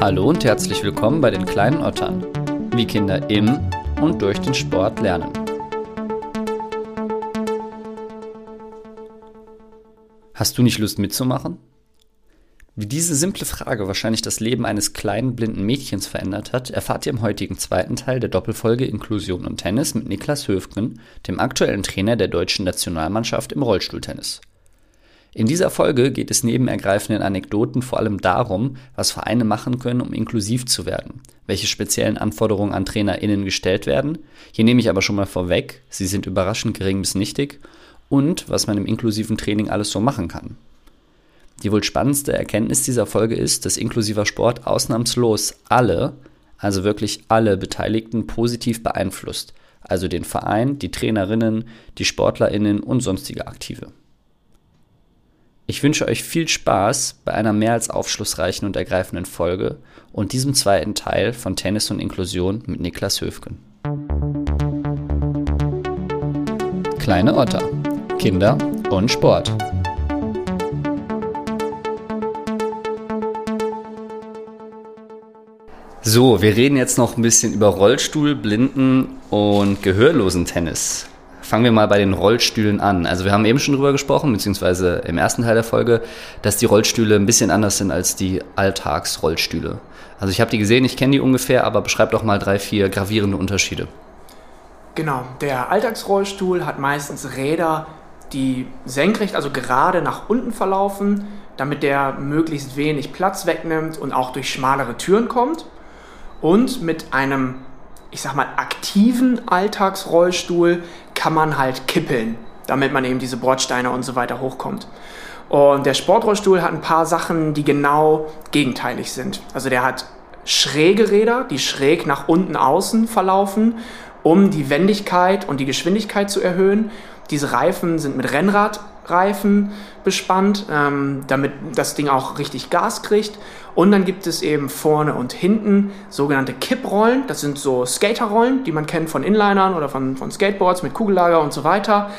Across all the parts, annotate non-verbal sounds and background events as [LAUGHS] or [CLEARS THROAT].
Hallo und herzlich willkommen bei den kleinen Ottern, wie Kinder im und durch den Sport lernen. Hast du nicht Lust mitzumachen? Wie diese simple Frage wahrscheinlich das Leben eines kleinen blinden Mädchens verändert hat, erfahrt ihr im heutigen zweiten Teil der Doppelfolge Inklusion und Tennis mit Niklas Höfgen, dem aktuellen Trainer der deutschen Nationalmannschaft im Rollstuhltennis. In dieser Folge geht es neben ergreifenden Anekdoten vor allem darum, was Vereine machen können, um inklusiv zu werden, welche speziellen Anforderungen an TrainerInnen gestellt werden. Hier nehme ich aber schon mal vorweg, sie sind überraschend gering bis nichtig und was man im inklusiven Training alles so machen kann. Die wohl spannendste Erkenntnis dieser Folge ist, dass inklusiver Sport ausnahmslos alle, also wirklich alle Beteiligten positiv beeinflusst, also den Verein, die Trainerinnen, die Sportlerinnen und sonstige Aktive. Ich wünsche euch viel Spaß bei einer mehr als aufschlussreichen und ergreifenden Folge und diesem zweiten Teil von Tennis und Inklusion mit Niklas Höfgen. Kleine Otter. Kinder und Sport. So, wir reden jetzt noch ein bisschen über Rollstuhl, Blinden und Gehörlosen-Tennis. Fangen wir mal bei den Rollstühlen an. Also wir haben eben schon drüber gesprochen, beziehungsweise im ersten Teil der Folge, dass die Rollstühle ein bisschen anders sind als die Alltagsrollstühle. Also ich habe die gesehen, ich kenne die ungefähr, aber beschreib doch mal drei, vier gravierende Unterschiede. Genau, der Alltagsrollstuhl hat meistens Räder, die senkrecht, also gerade nach unten verlaufen, damit der möglichst wenig Platz wegnimmt und auch durch schmalere Türen kommt. Und mit einem ich sag mal, aktiven Alltagsrollstuhl kann man halt kippeln, damit man eben diese Bordsteine und so weiter hochkommt. Und der Sportrollstuhl hat ein paar Sachen, die genau gegenteilig sind. Also der hat schräge Räder, die schräg nach unten außen verlaufen, um die Wendigkeit und die Geschwindigkeit zu erhöhen. Diese Reifen sind mit Rennradreifen bespannt, ähm, damit das Ding auch richtig Gas kriegt. Und dann gibt es eben vorne und hinten sogenannte Kipprollen. Das sind so Skaterrollen, die man kennt von Inlinern oder von, von Skateboards mit Kugellager und so weiter.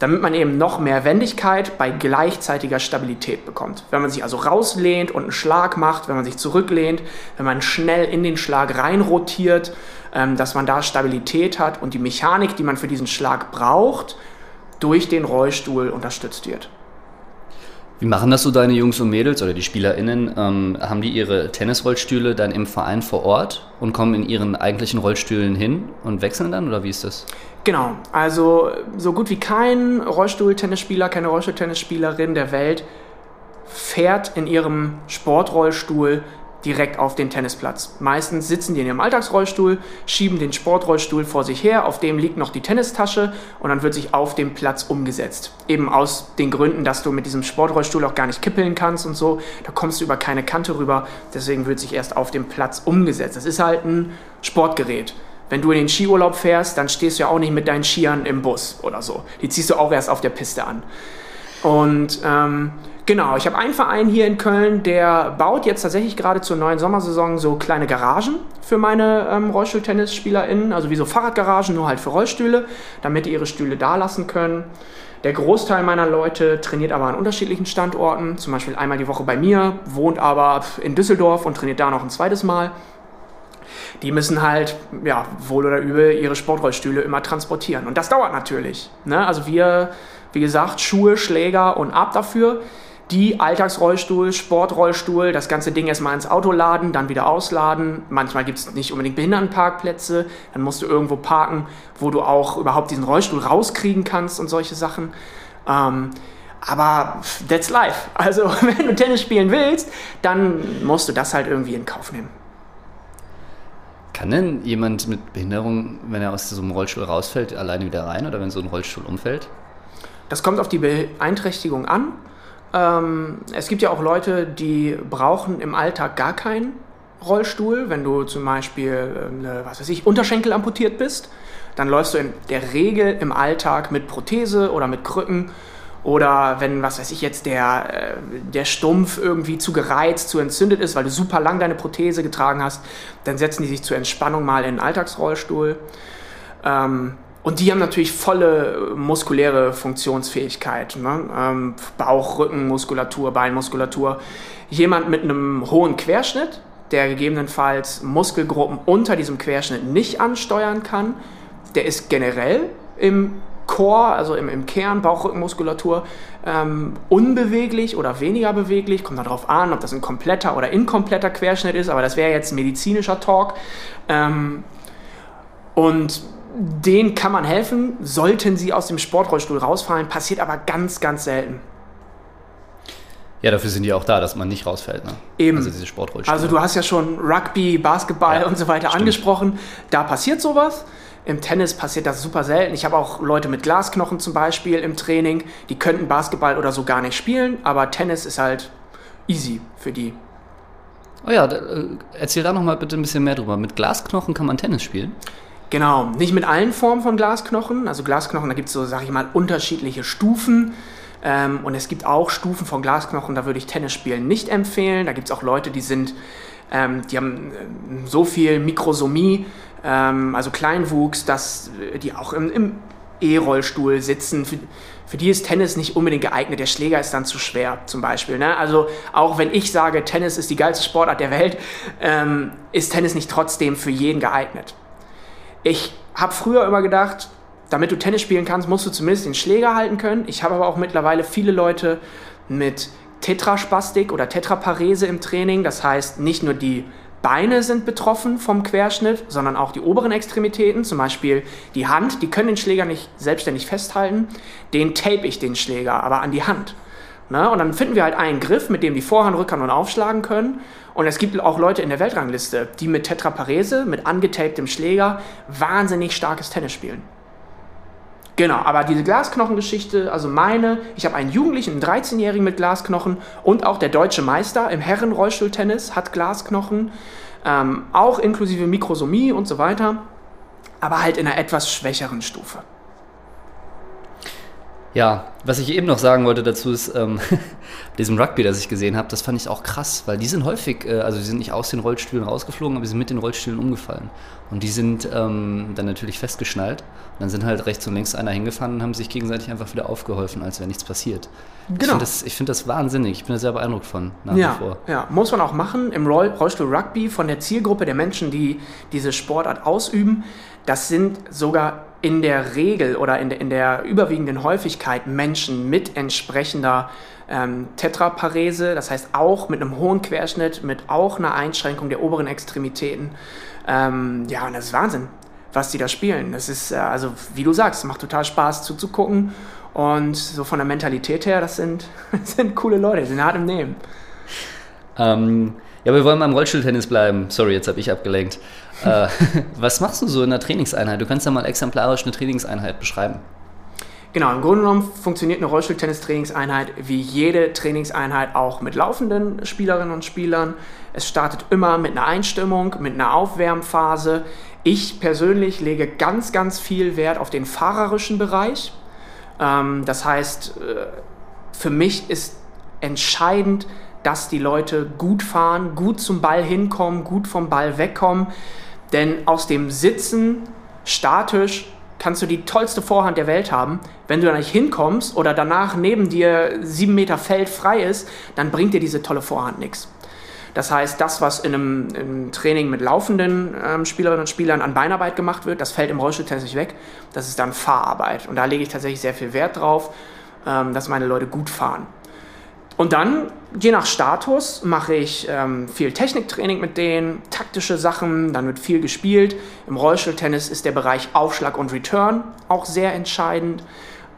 Damit man eben noch mehr Wendigkeit bei gleichzeitiger Stabilität bekommt. Wenn man sich also rauslehnt und einen Schlag macht, wenn man sich zurücklehnt, wenn man schnell in den Schlag reinrotiert, ähm, dass man da Stabilität hat und die Mechanik, die man für diesen Schlag braucht, durch den Rollstuhl unterstützt wird. Wie machen das so deine Jungs und Mädels oder die SpielerInnen? Ähm, haben die ihre Tennisrollstühle dann im Verein vor Ort und kommen in ihren eigentlichen Rollstühlen hin und wechseln dann oder wie ist das? Genau, also so gut wie kein Rollstuhl-Tennisspieler, keine Rollstuhl-Tennisspielerin der Welt fährt in ihrem Sportrollstuhl direkt auf den Tennisplatz. Meistens sitzen die in ihrem Alltagsrollstuhl, schieben den Sportrollstuhl vor sich her, auf dem liegt noch die Tennistasche und dann wird sich auf dem Platz umgesetzt. Eben aus den Gründen, dass du mit diesem Sportrollstuhl auch gar nicht kippeln kannst und so, da kommst du über keine Kante rüber, deswegen wird sich erst auf dem Platz umgesetzt. Das ist halt ein Sportgerät. Wenn du in den Skiurlaub fährst, dann stehst du ja auch nicht mit deinen Skiern im Bus oder so. Die ziehst du auch erst auf der Piste an. Und ähm, Genau, ich habe einen Verein hier in Köln, der baut jetzt tatsächlich gerade zur neuen Sommersaison so kleine Garagen für meine ähm, RollstuhltennisspielerInnen, also wie so Fahrradgaragen, nur halt für Rollstühle, damit die ihre Stühle da lassen können. Der Großteil meiner Leute trainiert aber an unterschiedlichen Standorten, zum Beispiel einmal die Woche bei mir, wohnt aber in Düsseldorf und trainiert da noch ein zweites Mal. Die müssen halt, ja, wohl oder übel, ihre Sportrollstühle immer transportieren. Und das dauert natürlich. Ne? Also wir, wie gesagt, Schuhe, Schläger und ab dafür die Alltagsrollstuhl, Sportrollstuhl, das ganze Ding erstmal ins Auto laden, dann wieder ausladen. Manchmal gibt es nicht unbedingt Behindertenparkplätze, dann musst du irgendwo parken, wo du auch überhaupt diesen Rollstuhl rauskriegen kannst und solche Sachen. Ähm, aber that's life. [LAUGHS] Also wenn du Tennis spielen willst, dann musst du das halt irgendwie in Kauf nehmen. Kann denn jemand mit Behinderung, wenn er aus so einem Rollstuhl rausfällt, alleine wieder rein oder wenn so ein Rollstuhl umfällt? Das kommt auf die Beeinträchtigung an. Ähm, es gibt ja auch Leute, die brauchen im Alltag gar keinen Rollstuhl. Wenn du zum Beispiel, äh, was weiß ich, Unterschenkel amputiert bist, dann läufst du in der Regel im Alltag mit Prothese oder mit Krücken. Oder wenn, was weiß ich jetzt, der, äh, der Stumpf irgendwie zu gereizt, zu entzündet ist, weil du super lang deine Prothese getragen hast, dann setzen die sich zur Entspannung mal in den Alltagsrollstuhl. Ähm, und die haben natürlich volle äh, muskuläre Funktionsfähigkeit. Ne? Ähm, Bauch, Rückenmuskulatur, Beinmuskulatur. Jemand mit einem hohen Querschnitt, der gegebenenfalls Muskelgruppen unter diesem Querschnitt nicht ansteuern kann. Der ist generell im Core, also im, im Kern, Bauchrückenmuskulatur, ähm, unbeweglich oder weniger beweglich. Kommt darauf an, ob das ein kompletter oder inkompletter Querschnitt ist, aber das wäre jetzt medizinischer Talk. Ähm, und denen kann man helfen, sollten sie aus dem Sportrollstuhl rausfallen, passiert aber ganz, ganz selten. Ja, dafür sind die auch da, dass man nicht rausfällt. Ne? Eben. Also diese Sportrollstühle. Also du hast ja schon Rugby, Basketball ja, und so weiter stimmt. angesprochen. Da passiert sowas. Im Tennis passiert das super selten. Ich habe auch Leute mit Glasknochen zum Beispiel im Training, die könnten Basketball oder so gar nicht spielen, aber Tennis ist halt easy für die. Oh ja, äh, erzähl da noch mal bitte ein bisschen mehr drüber. Mit Glasknochen kann man Tennis spielen? Genau, nicht mit allen Formen von Glasknochen. Also Glasknochen, da gibt es so, sag ich mal, unterschiedliche Stufen. Ähm, und es gibt auch Stufen von Glasknochen, da würde ich Tennis spielen nicht empfehlen. Da gibt es auch Leute, die sind, ähm, die haben äh, so viel Mikrosomie, ähm, also Kleinwuchs, dass die auch im, im E-Rollstuhl sitzen. Für, für, die ist Tennis nicht unbedingt geeignet. Der Schläger ist dann zu schwer, zum Beispiel. Ne? Also auch wenn ich sage, Tennis ist die geilste Sportart der Welt, ähm, ist Tennis nicht trotzdem für jeden geeignet. Ich habe früher immer gedacht, damit du Tennis spielen kannst, musst du zumindest den Schläger halten können. Ich habe aber auch mittlerweile viele Leute mit Tetraspastik oder Tetraparese im Training. Das heißt, nicht nur die Beine sind betroffen vom Querschnitt, sondern auch die oberen Extremitäten, zum Beispiel die Hand, die können den Schläger nicht selbstständig festhalten. Den tape ich den Schläger aber an die Hand. Ne? Und dann finden wir halt einen Griff, mit dem die Vorhand, Rückhand und aufschlagen können. Und es gibt auch Leute in der Weltrangliste, die mit Tetraparese, mit angetaptem Schläger, wahnsinnig starkes Tennis spielen. Genau, aber diese Glasknochengeschichte, also meine, ich habe einen Jugendlichen, einen 13-Jährigen mit Glasknochen und auch der deutsche Meister im Herrenrollstuhltennis hat Glasknochen, ähm, auch inklusive Mikrosomie und so weiter, aber halt in einer etwas schwächeren Stufe. Ja, was ich eben noch sagen wollte dazu ist, ähm, [LAUGHS] diesem Rugby, das ich gesehen habe, das fand ich auch krass, weil die sind häufig, äh, also die sind nicht aus den Rollstühlen rausgeflogen, aber sie sind mit den Rollstühlen umgefallen. Und die sind ähm, dann natürlich festgeschnallt. Und dann sind halt rechts und links einer hingefahren und haben sich gegenseitig einfach wieder aufgeholfen, als wäre nichts passiert. Genau. Ich finde das, find das wahnsinnig. Ich bin da sehr beeindruckt von, nach ja, wie vor. Ja, muss man auch machen. Im Roll Rollstuhl Rugby von der Zielgruppe der Menschen, die diese Sportart ausüben, das sind sogar in der Regel oder in der, in der überwiegenden Häufigkeit Menschen mit entsprechender ähm, Tetraparese, das heißt auch mit einem hohen Querschnitt, mit auch einer Einschränkung der oberen Extremitäten. Ähm, ja, und das ist Wahnsinn, was die da spielen. Das ist, äh, also wie du sagst, macht total Spaß zuzugucken. Und so von der Mentalität her, das sind, [LAUGHS] das sind coole Leute, die sind hart im Nehmen. Ähm, ja, wir wollen beim Rollstuhltennis bleiben. Sorry, jetzt habe ich abgelenkt. äh, [LAUGHS] was machst du so in der Trainingseinheit? Du kannst ja mal exemplarisch eine Trainingseinheit beschreiben. Genau, im Grunde genommen funktioniert eine Rollstuhltennis-Trainingseinheit wie jede Trainingseinheit auch mit laufenden Spielerinnen und Spielern. Es startet immer mit einer Einstimmung, mit einer Aufwärmphase. Ich persönlich lege ganz, ganz viel Wert auf den fahrerischen Bereich. Ähm, das heißt, äh, für mich ist entscheidend, dass die Leute gut fahren, gut zum Ball hinkommen, gut vom Ball wegkommen. Denn aus dem Sitzen statisch kannst du die tollste Vorhand der Welt haben. Wenn du da nicht hinkommst oder danach neben dir sieben Meter Feld frei ist, dann bringt dir diese tolle Vorhand nichts. Das heißt, das, was in einem, in einem Training mit laufenden ähm, Spielerinnen und Spielern an Beinarbeit gemacht wird, das fällt im Rollstuhltennis nicht weg. Das ist dann Fahrarbeit. Und da lege ich tatsächlich sehr viel Wert drauf, ähm, dass meine Leute gut fahren. Und dann, je nach Status, mache ich ähm, viel Techniktraining mit denen, taktische Sachen, dann wird viel gespielt. Im Rollstuhltennis ist der Bereich Aufschlag und Return auch sehr entscheidend.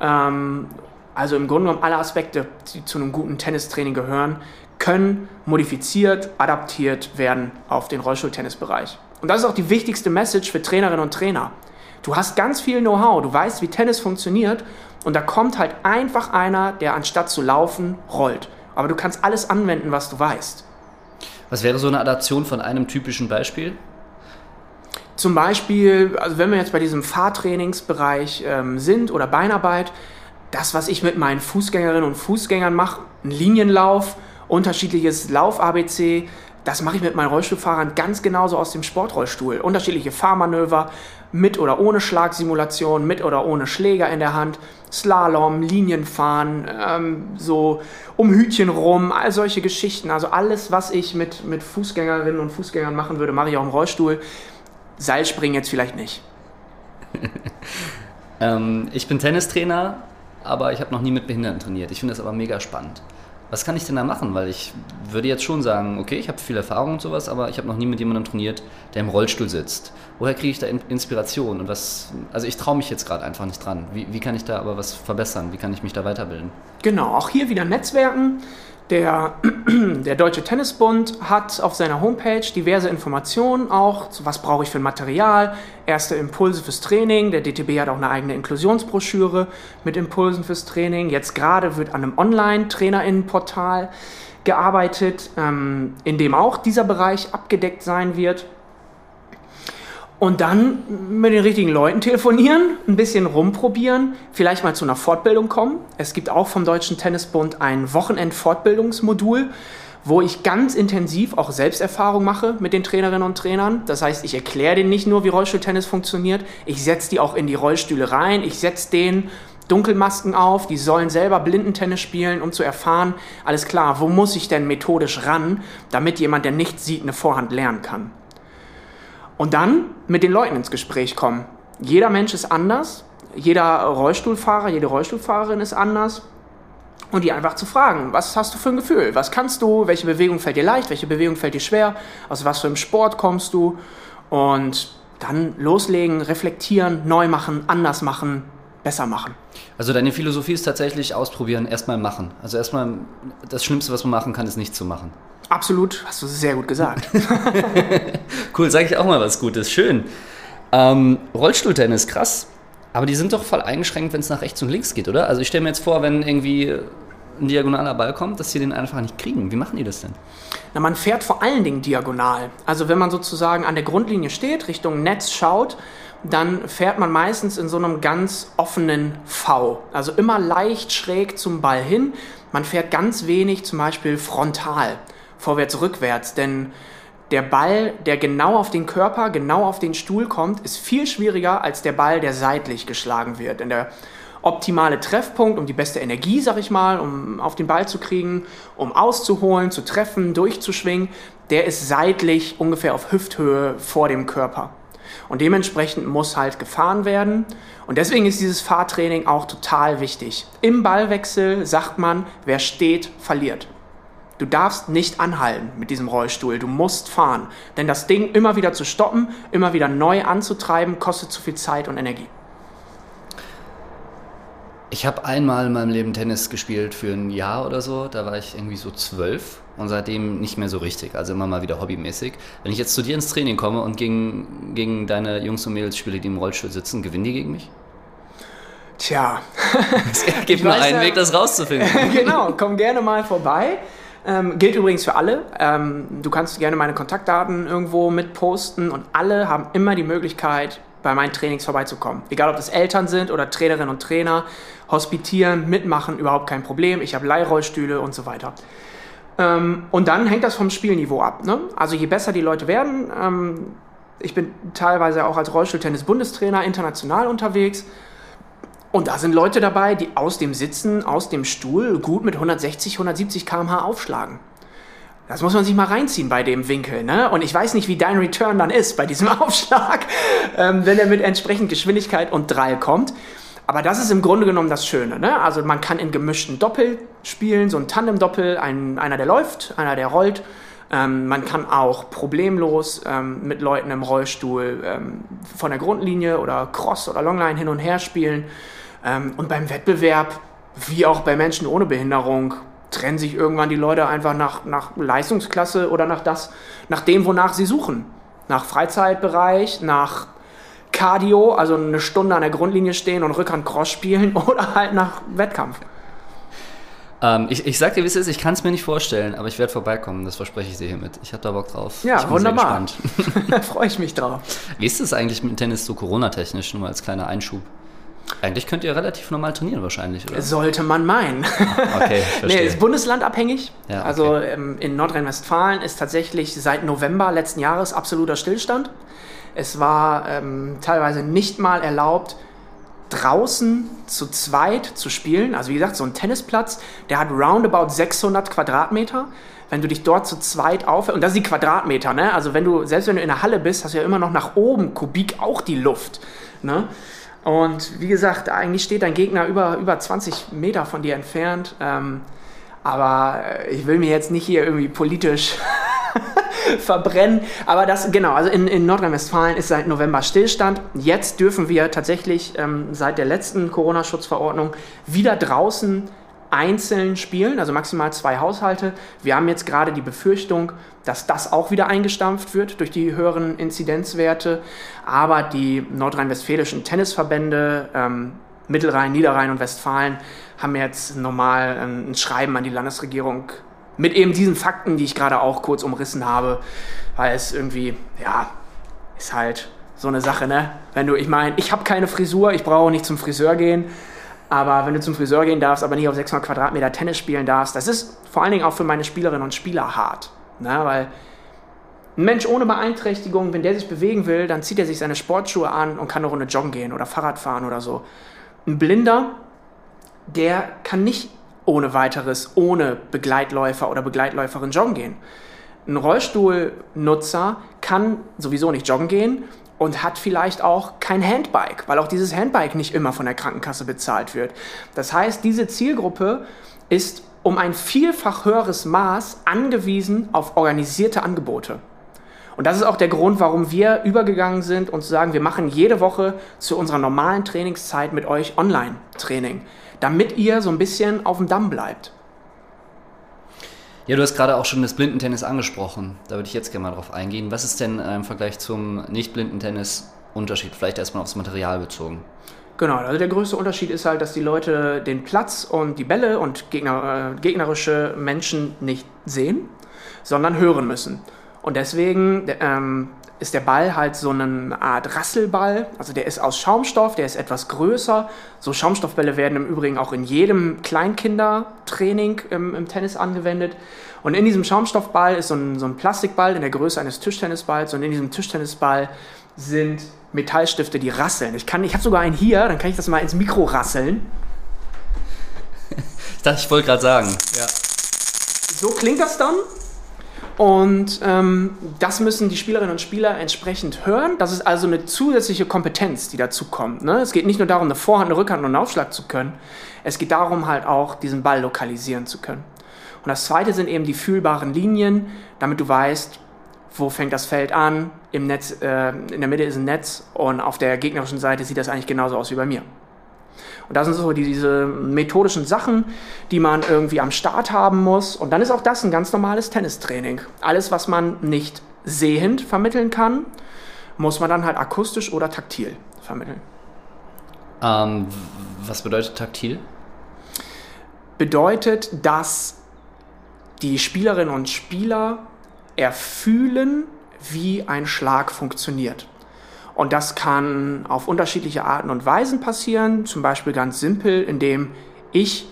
Ähm, also im Grunde genommen alle Aspekte, die zu einem guten Tennistraining gehören, können modifiziert, adaptiert werden auf den Rollstuhltennisbereich. Und das ist auch die wichtigste Message für Trainerinnen und Trainer. Du hast ganz viel Know-how, du weißt, wie Tennis funktioniert und da kommt halt einfach einer, der anstatt zu laufen, rollt. Aber du kannst alles anwenden, was du weißt. Was wäre so eine Adaption von einem typischen Beispiel? Zum Beispiel, also wenn wir jetzt bei diesem Fahrtrainingsbereich ähm, sind oder Beinarbeit, das, was ich mit meinen Fußgängerinnen und Fußgängern mache, ein Linienlauf Unterschiedliches Lauf-ABC, das mache ich mit meinen Rollstuhlfahrern ganz genauso aus dem Sportrollstuhl. Unterschiedliche Fahrmanöver, mit oder ohne Schlagsimulation, mit oder ohne Schläger in der Hand, Slalom, Linienfahren, ähm, so um Hütchen rum, all solche Geschichten. Also alles, was ich mit, mit Fußgängerinnen und Fußgängern machen würde, mache ich auch im Rollstuhl. Seilspringen jetzt vielleicht nicht. [LAUGHS] ähm, ich bin Tennistrainer, aber ich habe noch nie mit Behinderten trainiert. Ich finde das aber mega spannend. Was kann ich denn da machen? Weil ich würde jetzt schon sagen, okay, ich habe viel Erfahrung und sowas, aber ich habe noch nie mit jemandem trainiert, der im Rollstuhl sitzt. Woher kriege ich da Inspiration? Und was, also ich traue mich jetzt gerade einfach nicht dran. Wie, wie kann ich da aber was verbessern? Wie kann ich mich da weiterbilden? Genau, auch hier wieder Netzwerken. Der, [CLEARS THROAT] der Deutsche Tennisbund hat auf seiner Homepage diverse Informationen auch, was brauche ich für ein Material, erste Impulse fürs Training. Der DTB hat auch eine eigene Inklusionsbroschüre mit Impulsen fürs Training. Jetzt gerade wird an einem Online-Trainerinnenportal gearbeitet, ähm, in dem auch dieser Bereich abgedeckt sein wird. Und dann mit den richtigen Leuten telefonieren, ein bisschen rumprobieren, vielleicht mal zu einer Fortbildung kommen. Es gibt auch vom Deutschen Tennisbund ein Wochenend-Fortbildungsmodul, wo ich ganz intensiv auch Selbsterfahrung mache mit den Trainerinnen und Trainern. Das heißt, ich erkläre denen nicht nur, wie Rollstuhltennis funktioniert, ich setze die auch in die Rollstühle rein, ich setze denen Dunkelmasken auf, die sollen selber Blindentennis spielen, um zu erfahren, alles klar, wo muss ich denn methodisch ran, damit jemand, der nichts sieht, eine Vorhand lernen kann. Und dann mit den Leuten ins Gespräch kommen. Jeder Mensch ist anders, jeder Rollstuhlfahrer, jede Rollstuhlfahrerin ist anders. Und die einfach zu fragen, was hast du für ein Gefühl? Was kannst du? Welche Bewegung fällt dir leicht? Welche Bewegung fällt dir schwer? Aus was für einem Sport kommst du? Und dann loslegen, reflektieren, neu machen, anders machen, besser machen. Also deine Philosophie ist tatsächlich ausprobieren, erstmal machen. Also erstmal das Schlimmste, was man machen kann, ist nichts zu machen. Absolut, hast du sehr gut gesagt. [LAUGHS] cool, sage ich auch mal was Gutes. Schön. Ähm, Rollstuhltennis, krass. Aber die sind doch voll eingeschränkt, wenn es nach rechts und links geht, oder? Also ich stelle mir jetzt vor, wenn irgendwie ein diagonaler Ball kommt, dass sie den einfach nicht kriegen. Wie machen die das denn? Na, man fährt vor allen Dingen diagonal. Also wenn man sozusagen an der Grundlinie steht, Richtung Netz schaut, dann fährt man meistens in so einem ganz offenen V. Also immer leicht schräg zum Ball hin. Man fährt ganz wenig zum Beispiel frontal vorwärts, rückwärts. Denn der Ball, der genau auf den Körper, genau auf den Stuhl kommt, ist viel schwieriger als der Ball, der seitlich geschlagen wird. Denn der optimale Treffpunkt, um die beste Energie, sag ich mal, um auf den Ball zu kriegen, um auszuholen, zu treffen, durchzuschwingen, der ist seitlich ungefähr auf Hüfthöhe vor dem Körper. Und dementsprechend muss halt gefahren werden. Und deswegen ist dieses Fahrtraining auch total wichtig. Im Ballwechsel sagt man, wer steht, verliert. Du darfst nicht anhalten mit diesem Rollstuhl. Du musst fahren. Denn das Ding immer wieder zu stoppen, immer wieder neu anzutreiben, kostet zu viel Zeit und Energie. Ich habe einmal in meinem Leben Tennis gespielt für ein Jahr oder so. Da war ich irgendwie so zwölf und seitdem nicht mehr so richtig. Also immer mal wieder hobbymäßig. Wenn ich jetzt zu dir ins Training komme und gegen, gegen deine Jungs und Mädels spiele, die im Rollstuhl sitzen, gewinnen die gegen mich? Tja. [LAUGHS] es gibt nur einen ja, Weg, das rauszufinden. [LAUGHS] genau, komm gerne mal vorbei. Ähm, gilt übrigens für alle. Ähm, du kannst gerne meine Kontaktdaten irgendwo mit posten und alle haben immer die Möglichkeit, bei meinen Trainings vorbeizukommen. Egal, ob das Eltern sind oder Trainerinnen und Trainer, hospitieren, mitmachen, überhaupt kein Problem. Ich habe Leihrollstühle und so weiter. Ähm, und dann hängt das vom Spielniveau ab. Ne? Also je besser die Leute werden, ähm, ich bin teilweise auch als Rollstuhltennis-Bundestrainer international unterwegs und da sind Leute dabei, die aus dem Sitzen, aus dem Stuhl gut mit 160, 170 km/h aufschlagen. Das muss man sich mal reinziehen bei dem Winkel. Ne? Und ich weiß nicht, wie dein Return dann ist bei diesem [LAUGHS] Aufschlag, ähm, wenn er mit entsprechend Geschwindigkeit und Drall kommt. Aber das ist im Grunde genommen das Schöne. Ne? Also man kann in gemischten Doppel spielen, so ein Tandem-Doppel, ein, einer der läuft, einer der rollt. Ähm, man kann auch problemlos ähm, mit Leuten im Rollstuhl ähm, von der Grundlinie oder Cross oder Longline hin und her spielen. Ähm, und beim Wettbewerb, wie auch bei Menschen ohne Behinderung, trennen sich irgendwann die Leute einfach nach, nach Leistungsklasse oder nach, das, nach dem, wonach sie suchen. Nach Freizeitbereich, nach Cardio, also eine Stunde an der Grundlinie stehen und Rückhand Cross spielen [LAUGHS] oder halt nach Wettkampf. Ähm, ich, ich sag dir, wie es ist, ich kann es mir nicht vorstellen, aber ich werde vorbeikommen, das verspreche ich dir hiermit. Ich habe da Bock drauf. Ja, ich wunderbar. da [LAUGHS] [LAUGHS] freue ich mich drauf. Wie ist es eigentlich mit Tennis so Corona-technisch, nur als kleiner Einschub? Eigentlich könnt ihr relativ normal trainieren wahrscheinlich, oder? Sollte man meinen. Okay, [LAUGHS] ich verstehe. nee, ist bundeslandabhängig. Ja, okay. Also ähm, in Nordrhein-Westfalen ist tatsächlich seit November letzten Jahres absoluter Stillstand. Es war ähm, teilweise nicht mal erlaubt, draußen zu zweit zu spielen. Also wie gesagt, so ein Tennisplatz, der hat roundabout 600 Quadratmeter. Wenn du dich dort zu zweit auf und das sind die Quadratmeter, ne? Also wenn du selbst wenn du in der Halle bist, hast du ja immer noch nach oben Kubik auch die Luft, ne? Und wie gesagt, eigentlich steht dein Gegner über, über 20 Meter von dir entfernt. Ähm, aber äh, ich will mir jetzt nicht hier irgendwie politisch [LAUGHS] verbrennen. Aber das, genau, also in, in Nordrhein-Westfalen ist seit November Stillstand. Jetzt dürfen wir tatsächlich ähm, seit der letzten Corona-Schutzverordnung wieder draußen einzeln spielen, also maximal zwei Haushalte. Wir haben jetzt gerade die Befürchtung, dass das auch wieder eingestampft wird durch die höheren Inzidenzwerte. Aber die nordrhein-westfälischen Tennisverbände, ähm, Mittelrhein, Niederrhein und Westfalen, haben jetzt normal ein Schreiben an die Landesregierung mit eben diesen Fakten, die ich gerade auch kurz umrissen habe, weil es irgendwie, ja, ist halt so eine Sache, ne? Wenn du, ich meine, ich habe keine Frisur, ich brauche nicht zum Friseur gehen, aber wenn du zum Friseur gehen darfst, aber nicht auf 600 Quadratmeter Tennis spielen darfst, das ist vor allen Dingen auch für meine Spielerinnen und Spieler hart, ne? Weil ein Mensch ohne Beeinträchtigung, wenn der sich bewegen will, dann zieht er sich seine Sportschuhe an und kann eine Runde joggen gehen oder Fahrrad fahren oder so. Ein Blinder, der kann nicht ohne weiteres, ohne Begleitläufer oder Begleitläuferin joggen gehen. Ein Rollstuhlnutzer kann sowieso nicht joggen gehen und hat vielleicht auch kein Handbike, weil auch dieses Handbike nicht immer von der Krankenkasse bezahlt wird. Das heißt, diese Zielgruppe ist um ein vielfach höheres Maß angewiesen auf organisierte Angebote. Und das ist auch der Grund, warum wir übergegangen sind und zu sagen, wir machen jede Woche zu unserer normalen Trainingszeit mit euch Online-Training damit ihr so ein bisschen auf dem Damm bleibt. Ja, du hast gerade auch schon das Blindentennis angesprochen. Da würde ich jetzt gerne mal drauf eingehen. Was ist denn im Vergleich zum Nicht-Blindentennis Unterschied? Vielleicht erstmal aufs Material bezogen. Genau, also der größte Unterschied ist halt, dass die Leute den Platz und die Bälle und Gegner, äh, gegnerische Menschen nicht sehen, sondern hören müssen. Und deswegen ähm, ist der Ball halt so eine Art Rasselball. Also der ist aus Schaumstoff, der ist etwas größer. So Schaumstoffbälle werden im Übrigen auch in jedem Kleinkindertraining im, im Tennis angewendet. Und in diesem Schaumstoffball ist so ein, so ein Plastikball in der Größe eines Tischtennisballs. Und in diesem Tischtennisball sind Metallstifte, die rasseln. Ich, ich habe sogar einen hier, dann kann ich das mal ins Mikro rasseln. [LAUGHS] Ich dachte, ich wollte gerade sagen. Ja. So klingt das dann. Und ähm, das müssen die Spielerinnen und Spieler entsprechend hören. Das ist also eine zusätzliche Kompetenz, die dazu kommt. Ne? Es geht nicht nur darum, eine Vorhand, eine Rückhand und einen Aufschlag zu können. Es geht darum, halt auch diesen Ball lokalisieren zu können. Und das zweite sind eben die fühlbaren Linien, damit du weißt, wo fängt das Feld an. Im Netz, äh, in der Mitte ist ein Netz und auf der gegnerischen Seite sieht das eigentlich genauso aus wie bei mir. Und das sind so diese methodischen Sachen, die man irgendwie am Start haben muss. Und dann ist auch das ein ganz normales Tennistraining. Alles, was man nicht sehend vermitteln kann, muss man dann halt akustisch oder taktil vermitteln. Ähm, was bedeutet taktil? Bedeutet, dass die Spielerinnen und Spieler erfühlen, wie ein Schlag funktioniert. Und das kann auf unterschiedliche Arten und Weisen passieren. Zum Beispiel ganz simpel, indem ich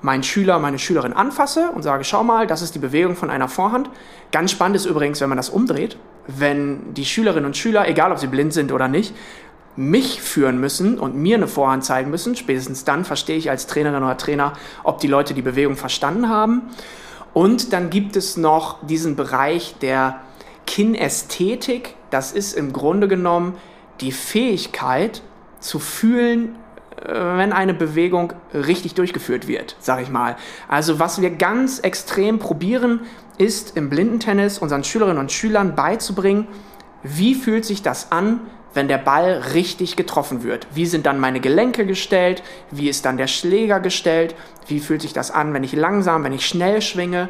meinen Schüler, meine Schülerin anfasse und sage, schau mal, das ist die Bewegung von einer Vorhand. Ganz spannend ist übrigens, wenn man das umdreht, wenn die Schülerinnen und Schüler, egal ob sie blind sind oder nicht, mich führen müssen und mir eine Vorhand zeigen müssen. Spätestens dann verstehe ich als Trainerin oder Trainer, ob die Leute die Bewegung verstanden haben. Und dann gibt es noch diesen Bereich der Kinästhetik, das ist im Grunde genommen die Fähigkeit zu fühlen, äh, wenn eine Bewegung richtig durchgeführt wird, sage ich mal. Also was wir ganz extrem probieren, ist im Blindentennis unseren Schülerinnen und Schülern beizubringen, wie fühlt sich das an, wenn der Ball richtig getroffen wird? Wie sind dann meine Gelenke gestellt? Wie ist dann der Schläger gestellt? Wie fühlt sich das an, wenn ich langsam, wenn ich schnell schwinge?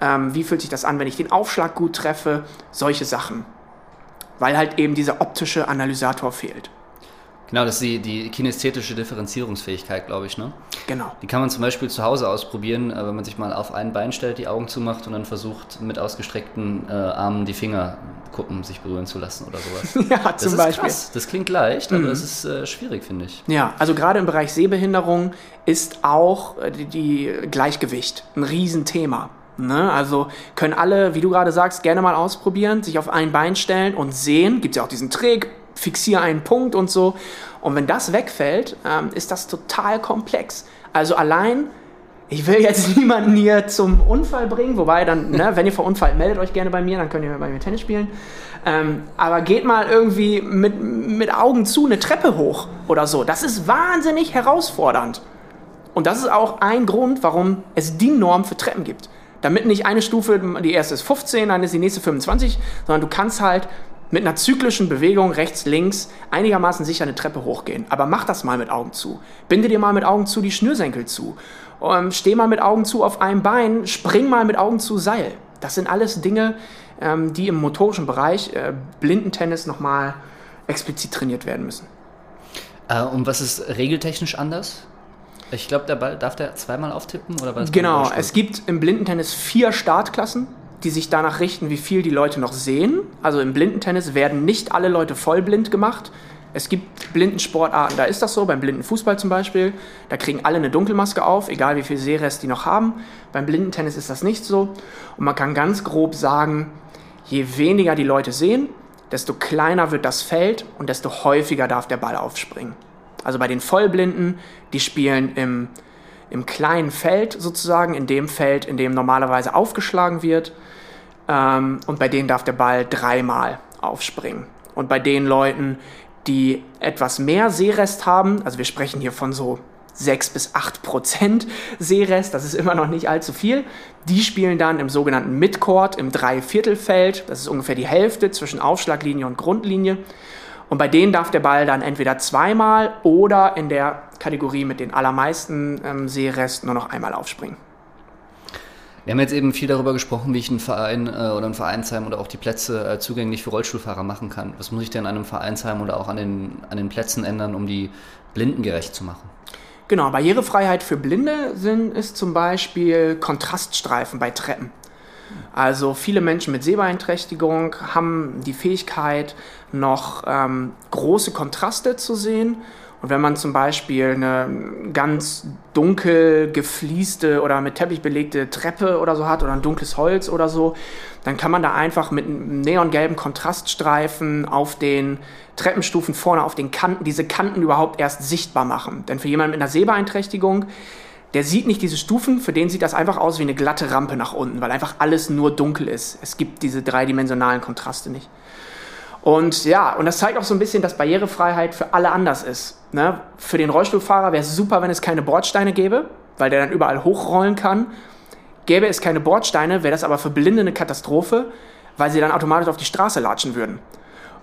Ähm, wie fühlt sich das an, wenn ich den Aufschlag gut treffe? Solche Sachen. Weil halt eben dieser optische Analysator fehlt. Genau, das ist die, die kinästhetische Differenzierungsfähigkeit, glaube ich, ne? Genau. Die kann man zum Beispiel zu Hause ausprobieren, äh, wenn man sich mal auf ein Bein stellt, die Augen zumacht und dann versucht, mit ausgestreckten äh, Armen die Finger gucken, sich berühren zu lassen oder sowas. [LAUGHS] ja, das zum Beispiel. Krass. Das klingt leicht, aber es ist äh, schwierig, finde ich. Ja, also gerade im Bereich Sehbehinderung ist auch äh, die, die Gleichgewicht ein Riesenthema. Ne? Also können alle, wie du gerade sagst, gerne mal ausprobieren, sich auf ein Bein stellen und sehen. Gibt ja auch diesen Trick, fixiere einen Punkt und so. Und wenn das wegfällt, ähm, ist das total komplex. Also allein, ich will jetzt [LAUGHS] niemanden hier zum Unfall bringen, wobei dann, [LAUGHS] ne, wenn ihr verunfallt, meldet euch gerne bei mir, dann könnt ihr bei mir Tennis spielen. Ähm, aber geht mal irgendwie mit, mit Augen zu eine Treppe hoch oder so. Das ist wahnsinnig herausfordernd. Und das ist auch ein Grund, warum es die Norm für Treppen gibt. Damit nicht eine Stufe, die erste ist 15, dann ist die nächste 25, sondern du kannst halt mit einer zyklischen Bewegung rechts, links einigermaßen sicher eine Treppe hochgehen. Aber mach das mal mit Augen zu. Binde dir mal mit Augen zu die Schnürsenkel zu. Ähm, steh mal mit Augen zu auf einem Bein. Spring mal mit Augen zu Seil. Das sind alles Dinge, ähm, die im motorischen Bereich äh, Blindentennis nochmal explizit trainiert werden müssen. Äh, und was ist regeltechnisch anders? Ich glaube, der Ball darf der zweimal auftippen oder was? Genau, es gibt im Blindentennis vier Startklassen die sich danach richten, wie viel die Leute noch sehen. Also im Blindentennis werden nicht alle Leute vollblind gemacht. Es gibt Blindensportarten, da ist das so, beim Blindenfußball zum Beispiel. Da kriegen alle eine Dunkelmaske auf, egal wie viel Sehrest die noch haben. Beim Blindentennis ist das nicht so. Und man kann ganz grob sagen, je weniger die Leute sehen, desto kleiner wird das Feld und desto häufiger darf der Ball aufspringen. Also bei den Vollblinden, die spielen im, im kleinen Feld sozusagen, in dem Feld, in dem normalerweise aufgeschlagen wird. Ähm, und bei denen darf der Ball dreimal aufspringen. Und bei den Leuten, die etwas mehr Seerest haben, also wir sprechen hier von so 6 bis 8 Prozent Seerest, das ist immer noch nicht allzu viel, die spielen dann im sogenannten Midcourt im Dreiviertelfeld, das ist ungefähr die Hälfte zwischen Aufschlaglinie und Grundlinie. Und bei denen darf der Ball dann entweder zweimal oder in der Kategorie mit den allermeisten ähm, Seerest nur noch einmal aufspringen. Wir haben jetzt eben viel darüber gesprochen, wie ich einen Verein äh, oder ein Vereinsheim oder auch die Plätze äh, zugänglich für Rollstuhlfahrer machen kann. Was muss ich denn an einem Vereinsheim oder auch an den, an den Plätzen ändern, um die Blinden gerecht zu machen? Genau, Barrierefreiheit für Blinde sind, ist zum Beispiel Kontraststreifen bei Treppen. Also viele Menschen mit Sehbeeinträchtigung haben die Fähigkeit, noch ähm, große Kontraste zu sehen und wenn man zum Beispiel eine ganz dunkel geflieste oder mit Teppich belegte Treppe oder so hat oder ein dunkles Holz oder so, dann kann man da einfach mit neongelben Kontraststreifen auf den Treppenstufen vorne auf den Kanten diese Kanten überhaupt erst sichtbar machen. Denn für jemanden mit einer Sehbeeinträchtigung, der sieht nicht diese Stufen, für den sieht das einfach aus wie eine glatte Rampe nach unten, weil einfach alles nur dunkel ist. Es gibt diese dreidimensionalen Kontraste nicht. Und ja, und das zeigt auch so ein bisschen, dass Barrierefreiheit für alle anders ist. Ne? Für den Rollstuhlfahrer wäre es super, wenn es keine Bordsteine gäbe, weil der dann überall hochrollen kann. Gäbe es keine Bordsteine, wäre das aber für Blinde eine Katastrophe, weil sie dann automatisch auf die Straße latschen würden.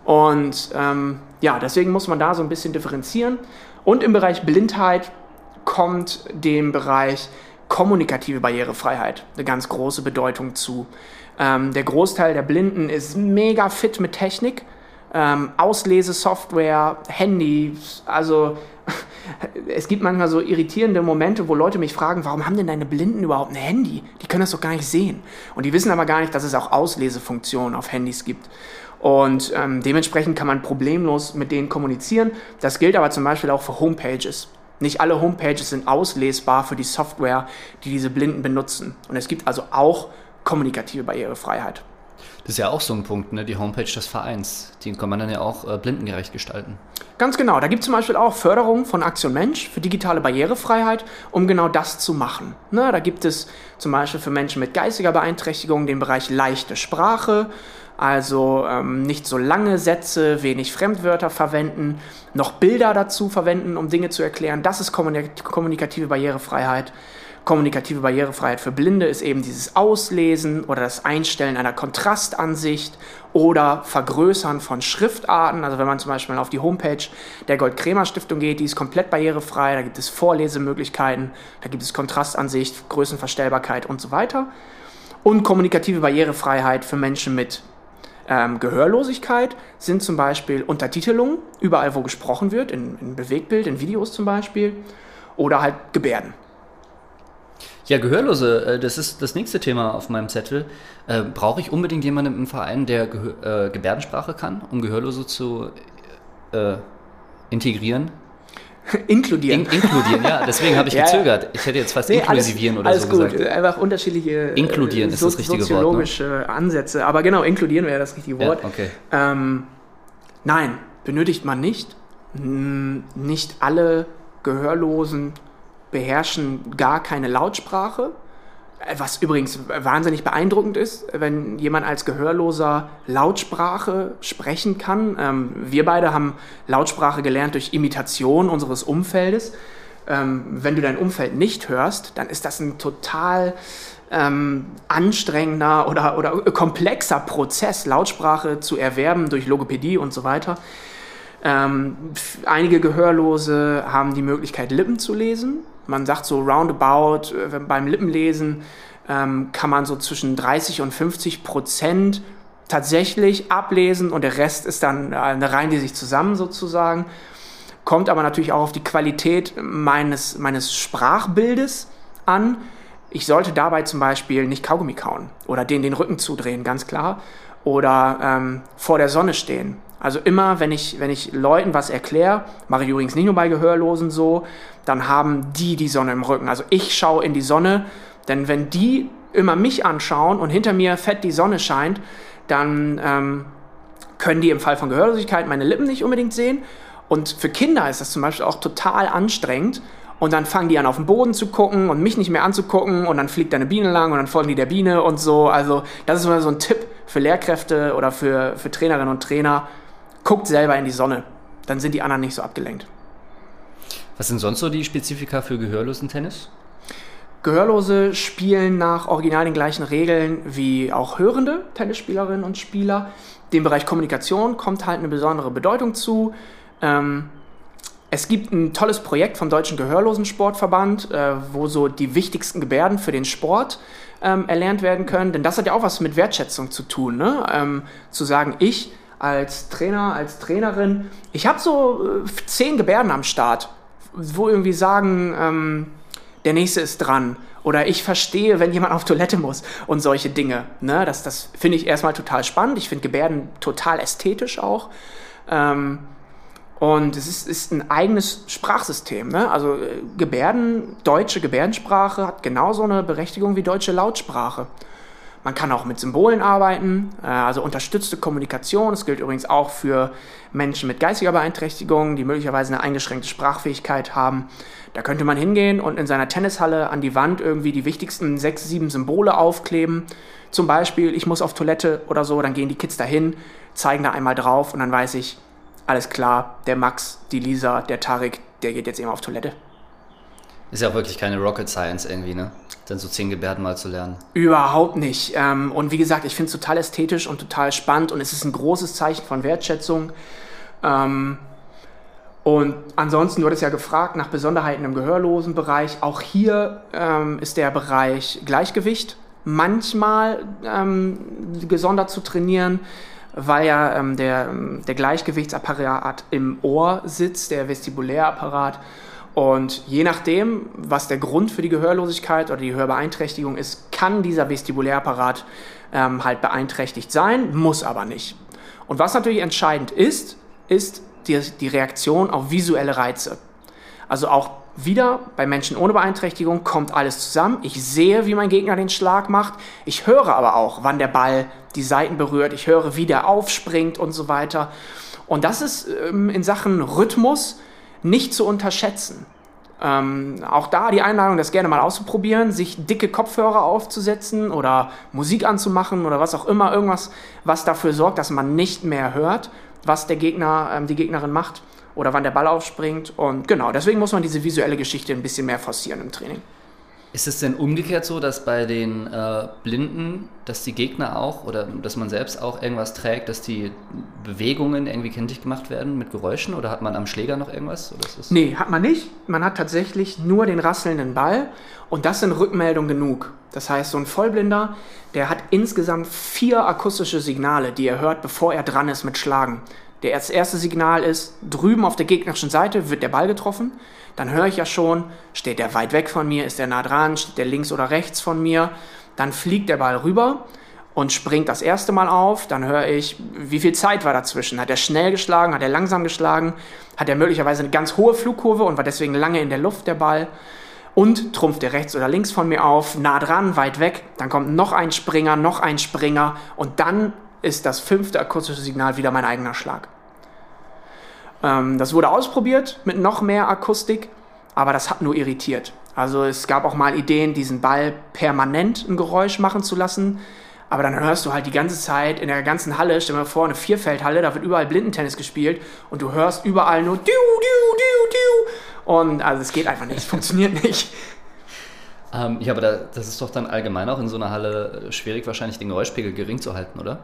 Und ähm, ja, deswegen muss man da so ein bisschen differenzieren. Und im Bereich Blindheit kommt dem Bereich kommunikative Barrierefreiheit eine ganz große Bedeutung zu. Ähm, der Großteil der Blinden ist mega fit mit Technik. Ähm, Auslesesoftware, Handy, also [LAUGHS] es gibt manchmal so irritierende Momente, wo Leute mich fragen, warum haben denn deine Blinden überhaupt ein Handy? Die können das doch gar nicht sehen. Und die wissen aber gar nicht, dass es auch Auslesefunktionen auf Handys gibt. Und ähm, dementsprechend kann man problemlos mit denen kommunizieren. Das gilt aber zum Beispiel auch für Homepages. Nicht alle Homepages sind auslesbar für die Software, die diese Blinden benutzen. Und es gibt also auch kommunikative Barrierefreiheit. Das ist ja auch so ein Punkt, ne? die Homepage des Vereins. Die kann man dann ja auch äh, blindengerecht gestalten. Ganz genau. Da gibt es zum Beispiel auch Förderung von Aktion Mensch für digitale Barrierefreiheit, um genau das zu machen. Ne? Da gibt es zum Beispiel für Menschen mit geistiger Beeinträchtigung den Bereich leichte Sprache, also ähm, nicht so lange Sätze, wenig Fremdwörter verwenden, noch Bilder dazu verwenden, um Dinge zu erklären. Das ist kommunikative Barrierefreiheit. Kommunikative Barrierefreiheit für Blinde ist eben dieses Auslesen oder das Einstellen einer Kontrastansicht oder Vergrößern von Schriftarten. Also wenn man zum Beispiel auf die Homepage der Gold-Kremer-Stiftung geht, die ist komplett barrierefrei, da gibt es Vorlesemöglichkeiten, da gibt es Kontrastansicht, Größenverstellbarkeit und so weiter. Und kommunikative Barrierefreiheit für Menschen mit Ähm, Gehörlosigkeit sind zum Beispiel Untertitelungen, überall wo gesprochen wird, in, in Bewegtbild, in Videos zum Beispiel, oder halt Gebärden. Ja, Gehörlose, äh, das ist das nächste Thema auf meinem Zettel. Äh, brauche ich unbedingt jemanden im Verein, der Gehör, äh, Gebärdensprache kann, um Gehörlose zu äh, integrieren? [LAUGHS] Inkludieren. In, inkludieren, ja, deswegen habe ich [LAUGHS] ja, gezögert. Ich hätte jetzt fast nee, inklusivieren alles, oder so alles gut. gesagt. Einfach unterschiedliche inkludieren ist so, das richtige soziologische Wort, ne? Ansätze. Aber genau, inkludieren wäre das richtige Wort. Ja, okay. Ähm, nein, benötigt man nicht. Nicht alle Gehörlosen beherrschen gar keine Lautsprache. Was übrigens wahnsinnig beeindruckend ist, wenn jemand als Gehörloser Lautsprache sprechen kann. Ähm, wir beide haben Lautsprache gelernt durch Imitation unseres Umfeldes. Ähm, wenn du dein Umfeld nicht hörst, dann ist das ein total ähm, anstrengender oder, oder komplexer Prozess, Lautsprache zu erwerben durch Logopädie und so weiter. Ähm, einige Gehörlose haben die Möglichkeit, Lippen zu lesen. Man sagt so roundabout, äh, beim Lippenlesen ähm, kann man so zwischen 30 und 50 Prozent tatsächlich ablesen und der Rest ist dann äh, eine Reihe, die sich zusammen sozusagen. Kommt aber natürlich auch auf die Qualität meines, meines Sprachbildes an. Ich sollte dabei zum Beispiel nicht Kaugummi kauen oder den den Rücken zudrehen, ganz klar. Oder ähm, vor der Sonne stehen. Also immer, wenn ich, wenn ich Leuten was erkläre, mache ich übrigens nicht nur bei Gehörlosen so, dann haben die die Sonne im Rücken. Also ich schaue in die Sonne, denn wenn die immer mich anschauen und hinter mir fett die Sonne scheint, dann ähm, können die im Fall von Gehörlosigkeit meine Lippen nicht unbedingt sehen. Und für Kinder ist das zum Beispiel auch total anstrengend. Und dann fangen die an, auf den Boden zu gucken und mich nicht mehr anzugucken. Und dann fliegt eine Biene lang und dann folgen die der Biene und so. Also, das ist immer so ein Tipp für Lehrkräfte oder für, für Trainerinnen und Trainer guckt selber in die Sonne. Dann sind die anderen nicht so abgelenkt. Was sind sonst so die Spezifika für gehörlosen Tennis? Gehörlose spielen nach original den gleichen Regeln wie auch hörende Tennisspielerinnen und Spieler. Dem Bereich Kommunikation kommt halt eine besondere Bedeutung zu. Ähm, es gibt ein tolles Projekt vom Deutschen Gehörlosensportverband, äh, wo so die wichtigsten Gebärden für den Sport ähm, erlernt werden können. Denn das hat ja auch was mit Wertschätzung zu tun. Ne? Ähm, zu sagen, ich als Trainer, als Trainerin, ich habe so äh, zehn Gebärden am Start, wo irgendwie sagen, ähm, der nächste ist dran. Oder ich verstehe, wenn jemand auf Toilette muss und solche Dinge. Ne? Das, das finde ich erstmal total spannend. Ich finde Gebärden total ästhetisch auch. Ähm, und es ist, ist, ein eigenes Sprachsystem. Ne? Also äh, Gebärden, deutsche Gebärdensprache hat genauso eine Berechtigung wie deutsche Lautsprache. Man kann auch mit Symbolen arbeiten, äh, also unterstützte Kommunikation. Das gilt übrigens auch für Menschen mit geistiger Beeinträchtigung, die möglicherweise eine eingeschränkte Sprachfähigkeit haben. Da könnte man hingehen und in seiner Tennishalle an die Wand irgendwie die wichtigsten sechs, sieben Symbole aufkleben. Zum Beispiel, ich muss auf Toilette oder so, dann gehen die Kids dahin, zeigen da einmal drauf und dann weiß ich, alles klar, der Max, die Lisa, der Tarek, der geht jetzt eben auf Toilette. Ist ja auch wirklich keine Rocket Science irgendwie, ne? Dann so zehn Gebärden mal zu lernen. Überhaupt nicht. Ähm, und wie gesagt, ich finde es total ästhetisch und total spannend und es ist ein großes Zeichen von Wertschätzung. Ähm, und ansonsten, du hattest ja gefragt nach Besonderheiten im gehörlosen Bereich. Auch hier ähm, ist der Bereich Gleichgewicht manchmal gesondert zu trainieren weil ja ähm, der, der Gleichgewichtsapparat im Ohr sitzt, der Vestibulärapparat. Und je nachdem, was der Grund für die Gehörlosigkeit oder die Hörbeeinträchtigung ist, kann dieser Vestibulärapparat ähm, halt beeinträchtigt sein, muss aber nicht. Und was natürlich entscheidend ist, ist die, die Reaktion auf visuelle Reize. Also auch wieder bei Menschen ohne Beeinträchtigung kommt alles zusammen. Ich sehe, wie mein Gegner den Schlag macht. Ich höre aber auch, wann der Ball die Seiten berührt. Ich höre, wie der aufspringt und so weiter. Und das ist ähm, in Sachen Rhythmus nicht zu unterschätzen. Ähm, auch da die Einladung, das gerne mal auszuprobieren, sich dicke Kopfhörer aufzusetzen oder Musik anzumachen oder was auch immer, irgendwas, was dafür sorgt, dass man nicht mehr hört, was der Gegner, ähm, die Gegnerin macht oder wann der Ball aufspringt. Und genau, deswegen muss man diese visuelle Geschichte ein bisschen mehr forcieren im Training. Ist es denn umgekehrt so, dass bei den äh, Blinden, dass die Gegner auch oder dass man selbst auch irgendwas trägt, dass die Bewegungen irgendwie kenntlich gemacht werden mit Geräuschen oder hat man am Schläger noch irgendwas? Oder ist das nee, hat man nicht. Man hat tatsächlich nur den rasselnden Ball und das sind Rückmeldungen genug. Das heißt, so ein Vollblinder, der hat insgesamt vier akustische Signale, die er hört, bevor er dran ist mit Schlagen. Das erste Signal ist, drüben auf der gegnerischen Seite wird der Ball getroffen. Dann höre ich ja schon, steht der weit weg von mir, ist der nah dran, steht der links oder rechts von mir. Dann fliegt der Ball rüber und springt das erste Mal auf. Dann höre ich, wie viel Zeit war dazwischen. Hat er schnell geschlagen, hat er langsam geschlagen, hat er möglicherweise eine ganz hohe Flugkurve und war deswegen lange in der Luft der Ball. Und trumpft er rechts oder links von mir auf, nah dran, weit weg. Dann kommt noch ein Springer, noch ein Springer und dann ist das fünfte akustische Signal wieder mein eigener Schlag. Ähm, das wurde ausprobiert mit noch mehr Akustik, aber das hat nur irritiert. Also es gab auch mal Ideen, diesen Ball permanent ein Geräusch machen zu lassen. Aber dann hörst du halt die ganze Zeit in der ganzen Halle, stell dir mal vor, eine Vierfeldhalle, da wird überall Blindentennis gespielt und du hörst überall nur diu, diu, diu, diu. Und also es geht einfach nicht, es funktioniert nicht. Ähm, ja, aber da, das ist doch dann allgemein auch in so einer Halle schwierig, wahrscheinlich den Geräuschpegel gering zu halten, oder?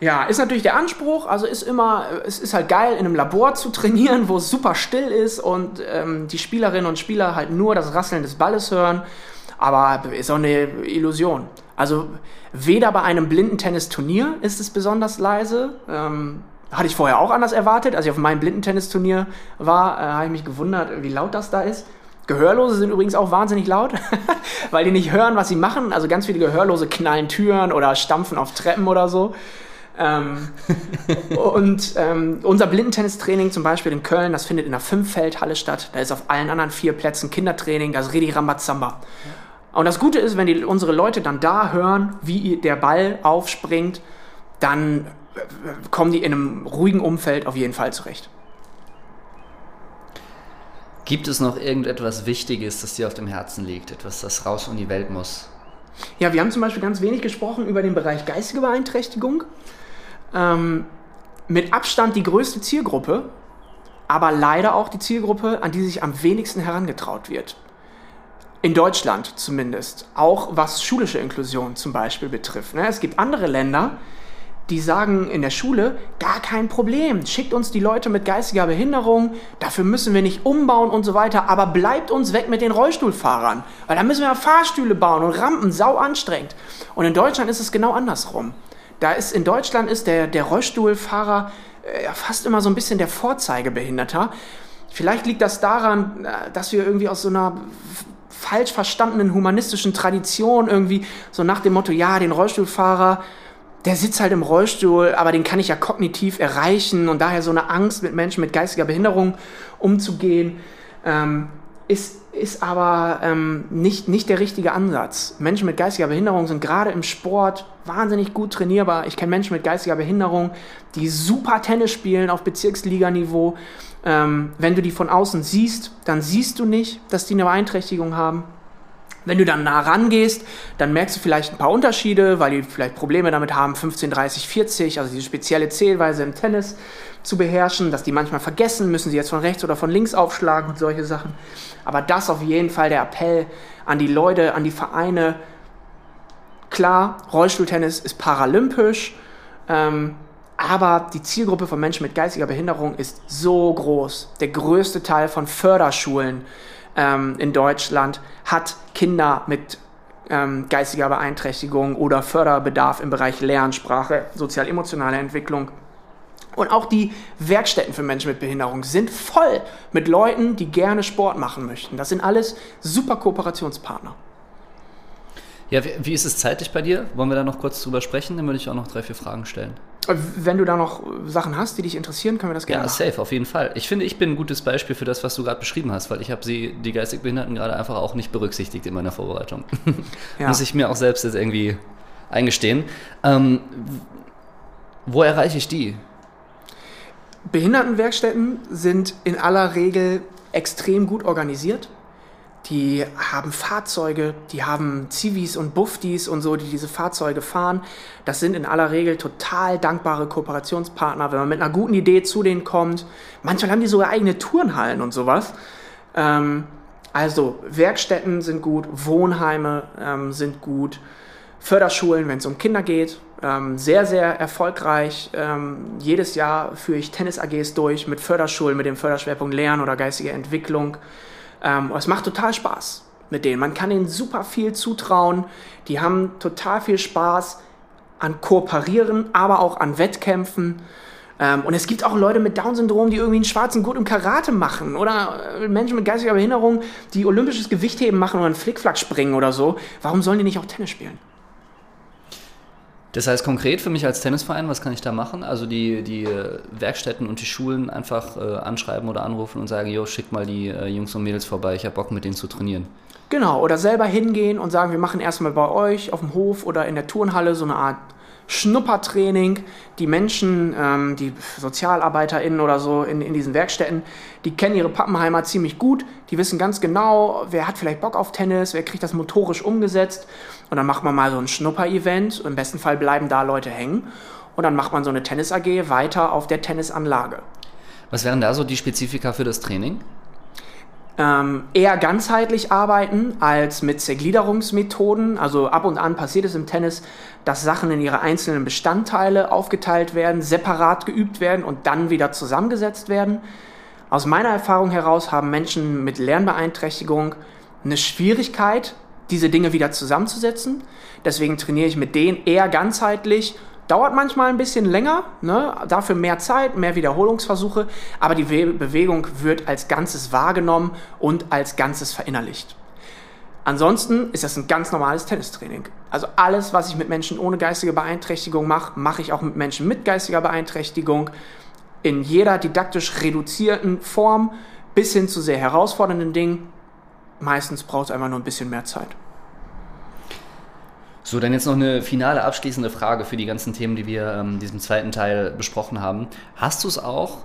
Ja, ist natürlich der Anspruch. Also ist immer, es ist halt geil, in einem Labor zu trainieren, wo es super still ist und ähm, die Spielerinnen und Spieler halt nur das Rasseln des Balles hören. Aber ist auch eine Illusion. Also weder bei einem Blindentennisturnier ist es besonders leise. Ähm, hatte ich vorher auch anders erwartet. Als ich auf meinem Blindentennisturnier war, äh, habe ich mich gewundert, wie laut das da ist. Gehörlose sind übrigens auch wahnsinnig laut, [LAUGHS] weil die nicht hören, was sie machen. Also ganz viele Gehörlose knallen Türen oder stampfen auf Treppen oder so. Ähm, und ähm, unser Blindentennistraining zum Beispiel in Köln, das findet in einer Fünffeldhalle statt. Da ist auf allen anderen vier Plätzen Kindertraining, das ist richtig Rambazamba. Und das Gute ist, wenn die, unsere Leute dann da hören, wie der Ball aufspringt, dann äh, kommen die in einem ruhigen Umfeld auf jeden Fall zurecht. Gibt es noch irgendetwas Wichtiges, das dir auf dem Herzen liegt? Etwas, das raus in die Welt muss? Ja, wir haben zum Beispiel ganz wenig gesprochen über den Bereich geistige Beeinträchtigung ähm, mit Abstand die größte Zielgruppe, aber leider auch die Zielgruppe, an die sich am wenigsten herangetraut wird. In Deutschland zumindest. Auch was schulische Inklusion zum Beispiel betrifft. Ne? Es gibt andere Länder, die sagen in der Schule, gar kein Problem, schickt uns die Leute mit geistiger Behinderung, dafür müssen wir nicht umbauen und so weiter, aber bleibt uns weg mit den Rollstuhlfahrern, weil da müssen wir Fahrstühle bauen und Rampen, sau anstrengend. Und in Deutschland ist es genau andersrum. Da ist in Deutschland ist der, der Rollstuhlfahrer äh, fast immer so ein bisschen der Vorzeigebehinderter. Vielleicht liegt das daran, äh, dass wir irgendwie aus so einer falsch verstandenen humanistischen Tradition irgendwie so nach dem Motto, ja, den Rollstuhlfahrer, der sitzt halt im Rollstuhl, aber den kann ich ja kognitiv erreichen und daher so eine Angst mit Menschen mit geistiger Behinderung umzugehen. Ähm, ist, ist aber ähm, nicht, nicht der richtige Ansatz. Menschen mit geistiger Behinderung sind gerade im Sport wahnsinnig gut trainierbar. Ich kenne Menschen mit geistiger Behinderung, die super Tennis spielen auf Bezirksliganiveau. Ähm, wenn du die von außen siehst, dann siehst du nicht, dass die eine Beeinträchtigung haben. Wenn du dann nah rangehst, dann merkst du vielleicht ein paar Unterschiede, weil die vielleicht Probleme damit haben, 15, 30, 40, also diese spezielle Zählweise im Tennis zu beherrschen, dass die manchmal vergessen, müssen sie jetzt von rechts oder von links aufschlagen und solche Sachen. Aber das auf jeden Fall der Appell an die Leute, an die Vereine. Klar, Rollstuhltennis ist paralympisch, ähm, aber die Zielgruppe von Menschen mit geistiger Behinderung ist so groß. Der größte Teil von Förderschulen ähm, in Deutschland hat Kinder mit ähm, geistiger Beeinträchtigung oder Förderbedarf im Bereich Lernsprache, sozial-emotionale Entwicklung. Und auch die Werkstätten für Menschen mit Behinderung sind voll mit Leuten, die gerne Sport machen möchten. Das sind alles super Kooperationspartner. Ja, wie, ist es zeitlich bei dir? Wollen wir da noch kurz drüber sprechen? Dann würde ich auch noch drei, vier Fragen stellen. Wenn du da noch Sachen hast, die dich interessieren, können wir das gerne Ja, machen. safe, auf jeden Fall. Ich finde, ich bin ein gutes Beispiel für das, was du gerade beschrieben hast, weil ich habe sie, die geistig Behinderten, gerade einfach auch nicht berücksichtigt in meiner Vorbereitung. [LAUGHS] Ja. Muss ich mir auch selbst jetzt irgendwie eingestehen. Ähm, wo erreiche ich die? Behindertenwerkstätten sind in aller Regel extrem gut organisiert die haben Fahrzeuge, die haben Zivis und Buffdies und so, die diese Fahrzeuge fahren. Das sind in aller Regel total dankbare Kooperationspartner, wenn man mit einer guten Idee zu denen kommt. Manchmal haben die sogar eigene Turnhallen und sowas. Ähm, Also Werkstätten sind gut, Wohnheime ähm, sind gut, Förderschulen, wenn es um Kinder geht, ähm, sehr, sehr erfolgreich. Ähm, jedes Jahr führe ich Tennis-AGs durch mit Förderschulen, mit dem Förderschwerpunkt Lernen oder geistige Entwicklung. Ähm, es macht total Spaß mit denen. Man kann ihnen super viel zutrauen. Die haben total viel Spaß an Kooperieren, aber auch an Wettkämpfen. Ähm, und es gibt auch Leute mit Down-Syndrom, die irgendwie einen schwarzen Gurt im Karate machen oder äh, Menschen mit geistiger Behinderung, die olympisches Gewichtheben machen oder einen Flickflack springen oder so. Warum sollen die nicht auch Tennis spielen? Das heißt konkret für mich als Tennisverein, was kann ich da machen? Also die, die äh, Werkstätten und die Schulen einfach äh, anschreiben oder anrufen und sagen, jo, schick mal die äh, Jungs und Mädels vorbei, ich habe Bock mit denen zu trainieren. Genau, oder selber hingehen und sagen, wir machen erstmal bei euch auf dem Hof oder in der Turnhalle so eine Art Schnuppertraining. Die Menschen, ähm, die SozialarbeiterInnen oder so in, in diesen Werkstätten, die kennen ihre Pappenheimer ziemlich gut. Die wissen ganz genau, wer hat vielleicht Bock auf Tennis, wer kriegt das motorisch umgesetzt. Und dann macht man mal so ein Schnupper-Event. Im besten Fall bleiben da Leute hängen. Und dann macht man so eine Tennis-AG weiter auf der Tennisanlage. Was wären da so die Spezifika für das Training? ähm, eher ganzheitlich arbeiten als mit Zergliederungsmethoden. Also ab und an passiert es im Tennis, dass Sachen in ihre einzelnen Bestandteile aufgeteilt werden, separat geübt werden und dann wieder zusammengesetzt werden. Aus meiner Erfahrung heraus haben Menschen mit Lernbeeinträchtigung eine Schwierigkeit, diese Dinge wieder zusammenzusetzen. Deswegen trainiere ich mit denen eher ganzheitlich Dauert manchmal ein bisschen länger, ne? dafür mehr Zeit, mehr Wiederholungsversuche, aber die Bewegung wird als Ganzes wahrgenommen und als Ganzes verinnerlicht. Ansonsten ist das ein ganz normales Tennistraining. Also alles, was ich mit Menschen ohne geistige Beeinträchtigung mache, mache ich auch mit Menschen mit geistiger Beeinträchtigung in jeder didaktisch reduzierten Form bis hin zu sehr herausfordernden Dingen. Meistens braucht es einfach nur ein bisschen mehr Zeit. So, dann jetzt noch eine finale abschließende Frage für die ganzen Themen, die wir ähm, in diesem zweiten Teil besprochen haben. Hast du es auch,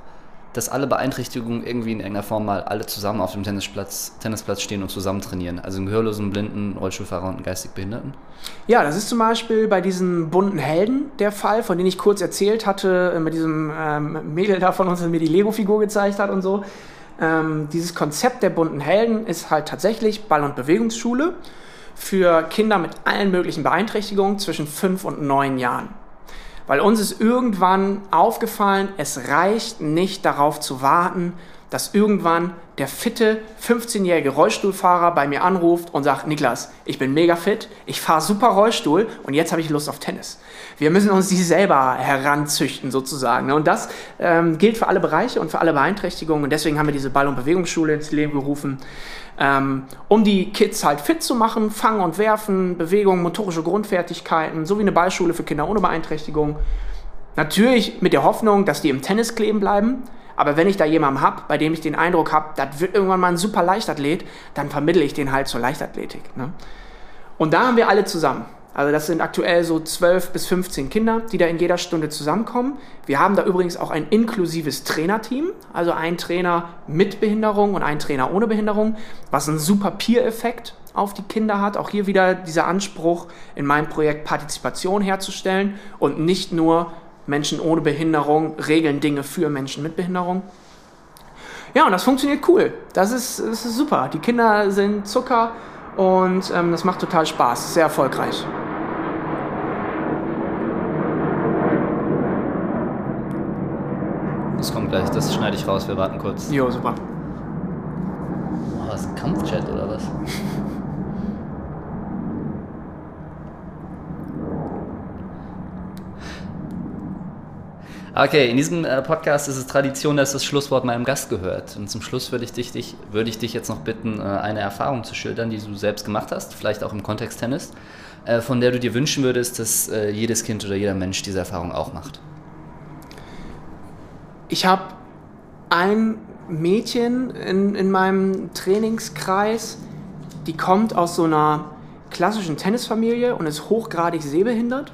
dass alle Beeinträchtigungen irgendwie in irgendeiner Form mal alle zusammen auf dem Tennisplatz, Tennisplatz stehen und zusammen trainieren? Also einen gehörlosen, blinden, Rollstuhlfahrer und einen geistig Behinderten? Ja, das ist zum Beispiel bei diesen bunten Helden der Fall, von denen ich kurz erzählt hatte, äh, mit diesem ähm, Mädel da von uns, der mir die Lego-Figur gezeigt hat und so. Ähm, dieses Konzept der bunten Helden ist halt tatsächlich Ball- und Bewegungsschule für Kinder mit allen möglichen Beeinträchtigungen zwischen 5 und 9 Jahren. Weil uns ist irgendwann aufgefallen, es reicht nicht darauf zu warten, dass irgendwann der fitte 15-jährige Rollstuhlfahrer bei mir anruft und sagt, Niklas, ich bin mega fit, ich fahre super Rollstuhl und jetzt habe ich Lust auf Tennis. Wir müssen uns die selber heranzüchten sozusagen. Und das ähm, gilt für alle Bereiche und für alle Beeinträchtigungen. Und deswegen haben wir diese Ball- und Bewegungsschule ins Leben gerufen, ähm, um die Kids halt fit zu machen, fangen und werfen, Bewegung, motorische Grundfertigkeiten, so wie eine Ballschule für Kinder ohne Beeinträchtigung. Natürlich mit der Hoffnung, dass die im Tennis kleben bleiben. Aber wenn ich da jemanden habe, bei dem ich den Eindruck habe, das wird irgendwann mal ein super Leichtathlet, dann vermittle ich den halt zur Leichtathletik. Ne? Und da haben wir alle zusammen. Also das sind aktuell so 12 bis 15 Kinder, die da in jeder Stunde zusammenkommen. Wir haben da übrigens auch ein inklusives Trainerteam, also ein Trainer mit Behinderung und ein Trainer ohne Behinderung, was einen super Peer-Effekt auf die Kinder hat. Auch hier wieder dieser Anspruch, in meinem Projekt Partizipation herzustellen und nicht nur Menschen ohne Behinderung regeln Dinge für Menschen mit Behinderung. Ja, und das funktioniert cool. Das ist, das ist super. Die Kinder sind Zucker und ähm, das macht total Spaß. Sehr erfolgreich. Das kommt gleich, das schneide ich raus, wir warten kurz. Jo, super. Oh, das ist Kampfchat oder was? [LAUGHS] Okay, in diesem äh, Podcast ist es Tradition, dass das Schlusswort meinem Gast gehört. Und zum Schluss würde ich dich, dich, würde ich dich jetzt noch bitten, äh, eine Erfahrung zu schildern, die du selbst gemacht hast, vielleicht auch im Kontext Tennis, äh, von der du dir wünschen würdest, dass jedes Kind oder jeder Mensch diese Erfahrung auch macht. Ich habe ein Mädchen in, in meinem Trainingskreis, die kommt aus so einer klassischen Tennisfamilie und ist hochgradig sehbehindert.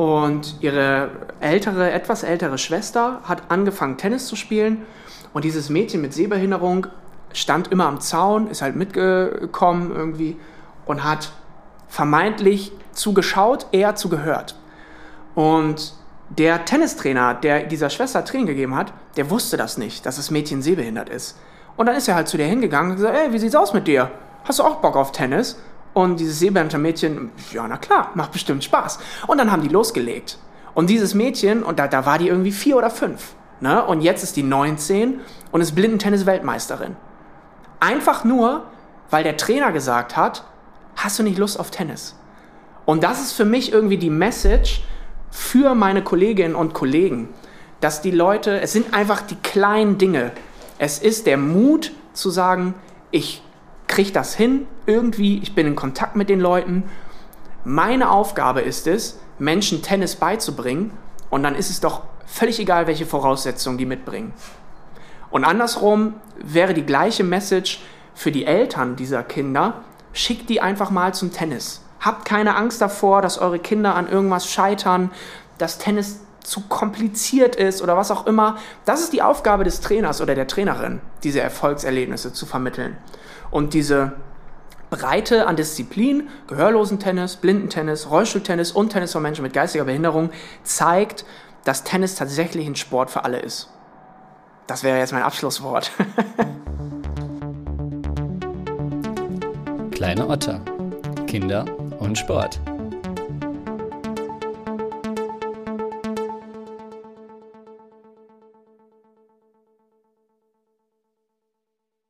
Und ihre ältere, etwas ältere Schwester hat angefangen, Tennis zu spielen. Und dieses Mädchen mit Sehbehinderung stand immer am Zaun, ist halt mitgekommen irgendwie und hat vermeintlich zugeschaut, eher zugehört. Und der Tennistrainer, der dieser Schwester Training gegeben hat, der wusste das nicht, dass das Mädchen sehbehindert ist. Und dann ist er halt zu dir hingegangen und gesagt, ey, wie sieht's aus mit dir? Hast du auch Bock auf Tennis? Und dieses Seebärenter-Mädchen, ja, na klar, macht bestimmt Spaß. Und dann haben die losgelegt. Und dieses Mädchen, und da, da war die irgendwie vier oder fünf. Ne? Und jetzt ist die 19 und ist Blindentennis-Weltmeisterin. Einfach nur, weil der Trainer gesagt hat, hast du nicht Lust auf Tennis? Und das ist für mich irgendwie die Message für meine Kolleginnen und Kollegen, dass die Leute, es sind einfach die kleinen Dinge. Es ist der Mut zu sagen, ich kriege das hin, irgendwie, ich bin in Kontakt mit den Leuten. Meine Aufgabe ist es, Menschen Tennis beizubringen und dann ist es doch völlig egal, welche Voraussetzungen die mitbringen. Und andersrum wäre die gleiche Message für die Eltern dieser Kinder, schickt die einfach mal zum Tennis. Habt keine Angst davor, dass eure Kinder an irgendwas scheitern, dass Tennis zu kompliziert ist oder was auch immer. Das ist die Aufgabe des Trainers oder der Trainerin, diese Erfolgserlebnisse zu vermitteln. Und diese Breite an Disziplin, Gehörlosentennis, Blindentennis, Rollstuhltennis und Tennis für Menschen mit geistiger Behinderung zeigt, dass Tennis tatsächlich ein Sport für alle ist. Das wäre jetzt mein Abschlusswort. [LAUGHS] Kleine Otter, Kinder und Sport.